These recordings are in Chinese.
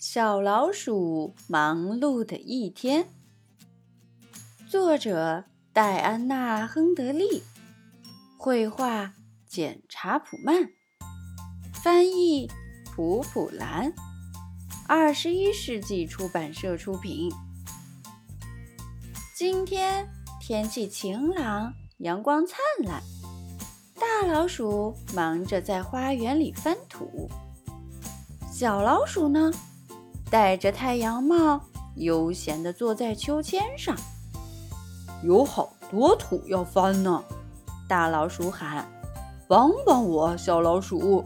小老鼠忙碌的一天，作者戴安娜·亨德利，绘画简·查普曼，翻译普普兰，二十一世纪出版社出品。今天天气晴朗，阳光灿烂，大老鼠忙着在花园里翻土，小老鼠呢？戴着太阳帽，悠闲地坐在秋千上。有好多土要翻呢，大老鼠喊：“帮帮我，小老鼠！”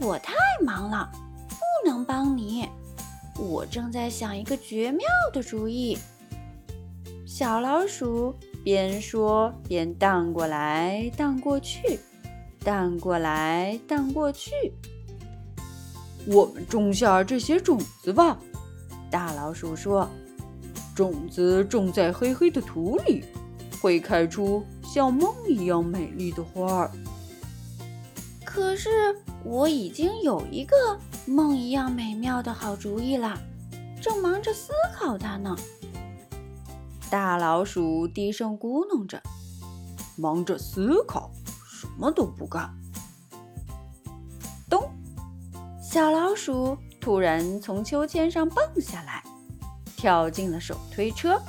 我太忙了，不能帮你。我正在想一个绝妙的主意。小老鼠边说边荡过来荡过去，荡过来荡过去。我们种下这些种子吧，大老鼠说：“种子种在黑黑的土里，会开出像梦一样美丽的花儿。”可是我已经有一个梦一样美妙的好主意了，正忙着思考它呢。大老鼠低声咕哝着：“忙着思考，什么都不干。”小老鼠突然从秋千上蹦下来，跳进了手推车。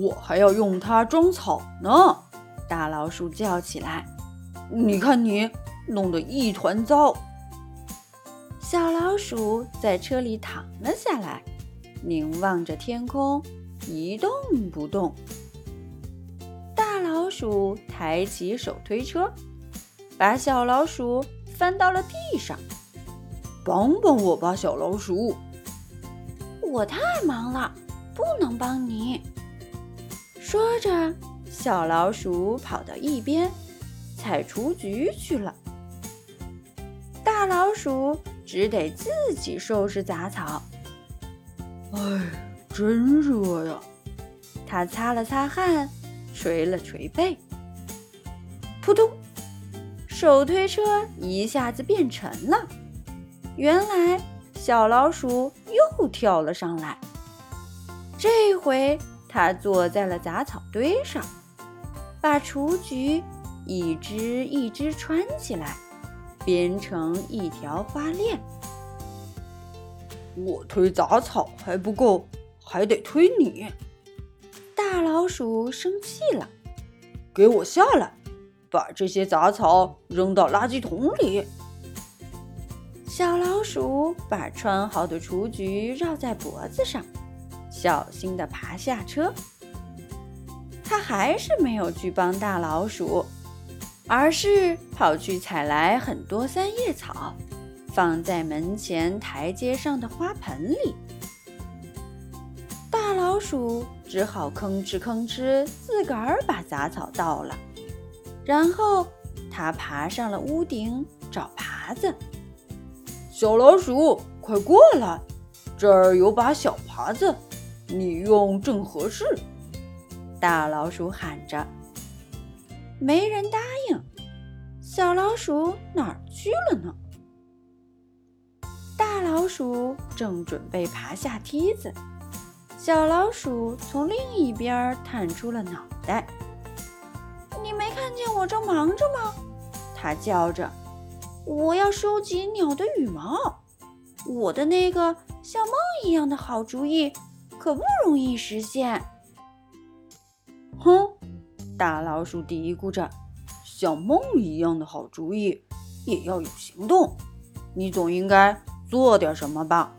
我还要用它装草呢！大老鼠叫起来：“你看你弄得一团糟！”小老鼠在车里躺了下来，凝望着天空，一动不动。大老鼠抬起手推车，把小老鼠翻到了地上。帮帮我吧，小老鼠！我太忙了，不能帮你。说着，小老鼠跑到一边采雏菊去了。大老鼠只得自己收拾杂草。哎，真热呀！它擦了擦汗，捶了捶背。扑通！手推车一下子变沉了。原来小老鼠又跳了上来，这回它坐在了杂草堆上，把雏菊一只一只穿起来，编成一条花链。我推杂草还不够，还得推你！大老鼠生气了，给我下来，把这些杂草扔到垃圾桶里。小老鼠把穿好的雏菊绕在脖子上，小心地爬下车。它还是没有去帮大老鼠，而是跑去采来很多三叶草，放在门前台阶上的花盆里。大老鼠只好吭哧吭哧自个儿把杂草倒了，然后它爬上了屋顶找耙子。小老鼠，快过来！这儿有把小耙子，你用正合适。大老鼠喊着，没人答应。小老鼠哪儿去了呢？大老鼠正准备爬下梯子，小老鼠从另一边探出了脑袋。你没看见我正忙着吗？它叫着。我要收集鸟的羽毛，我的那个像梦一样的好主意可不容易实现。哼，大老鼠嘀咕着：“像梦一样的好主意也要有行动，你总应该做点什么吧？”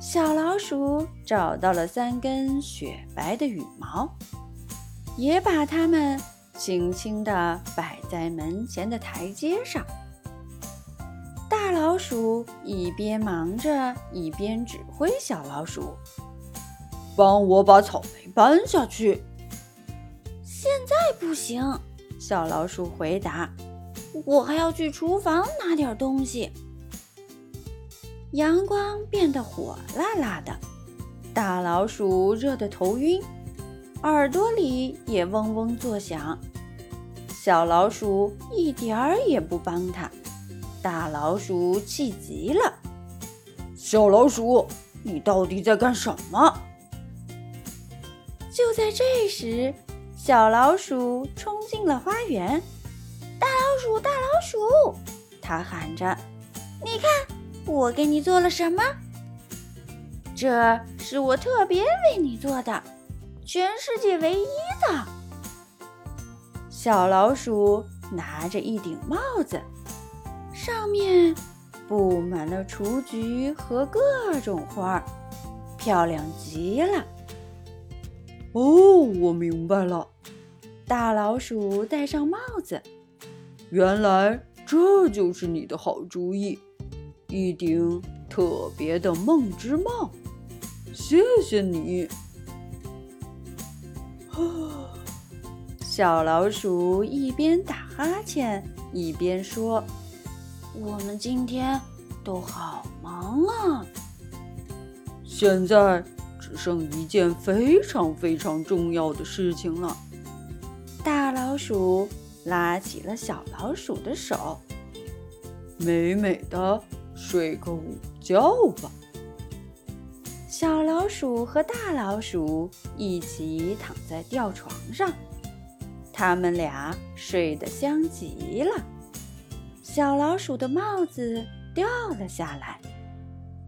小老鼠找到了三根雪白的羽毛，也把它们。轻轻地摆在门前的台阶上。大老鼠一边忙着，一边指挥小老鼠：“帮我把草莓搬下去。”“现在不行。”小老鼠回答，“我还要去厨房拿点东西。”阳光变得火辣辣的，大老鼠热得头晕，耳朵里也嗡嗡作响。小老鼠一点儿也不帮它，大老鼠气极了：“小老鼠，你到底在干什么？”就在这时，小老鼠冲进了花园。大老鼠，大老鼠，它喊着：“你看，我给你做了什么？这是我特别为你做的，全世界唯一的。”小老鼠拿着一顶帽子。上面布满了雏菊和各种花儿，漂亮极了。哦，我明白了。大老鼠戴上帽子，原来这就是你的好主意，一顶特别的梦之帽。谢谢你。小老鼠一边打哈欠一边说。我们今天都好忙啊！现在只剩一件非常非常重要的事情了。大老鼠拉起了小老鼠的手，美美的睡个午觉吧。小老鼠和大老鼠一起躺在吊床上，他们俩睡得香极了。小老鼠的帽子掉了下来，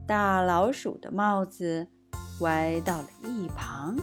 大老鼠的帽子歪到了一旁。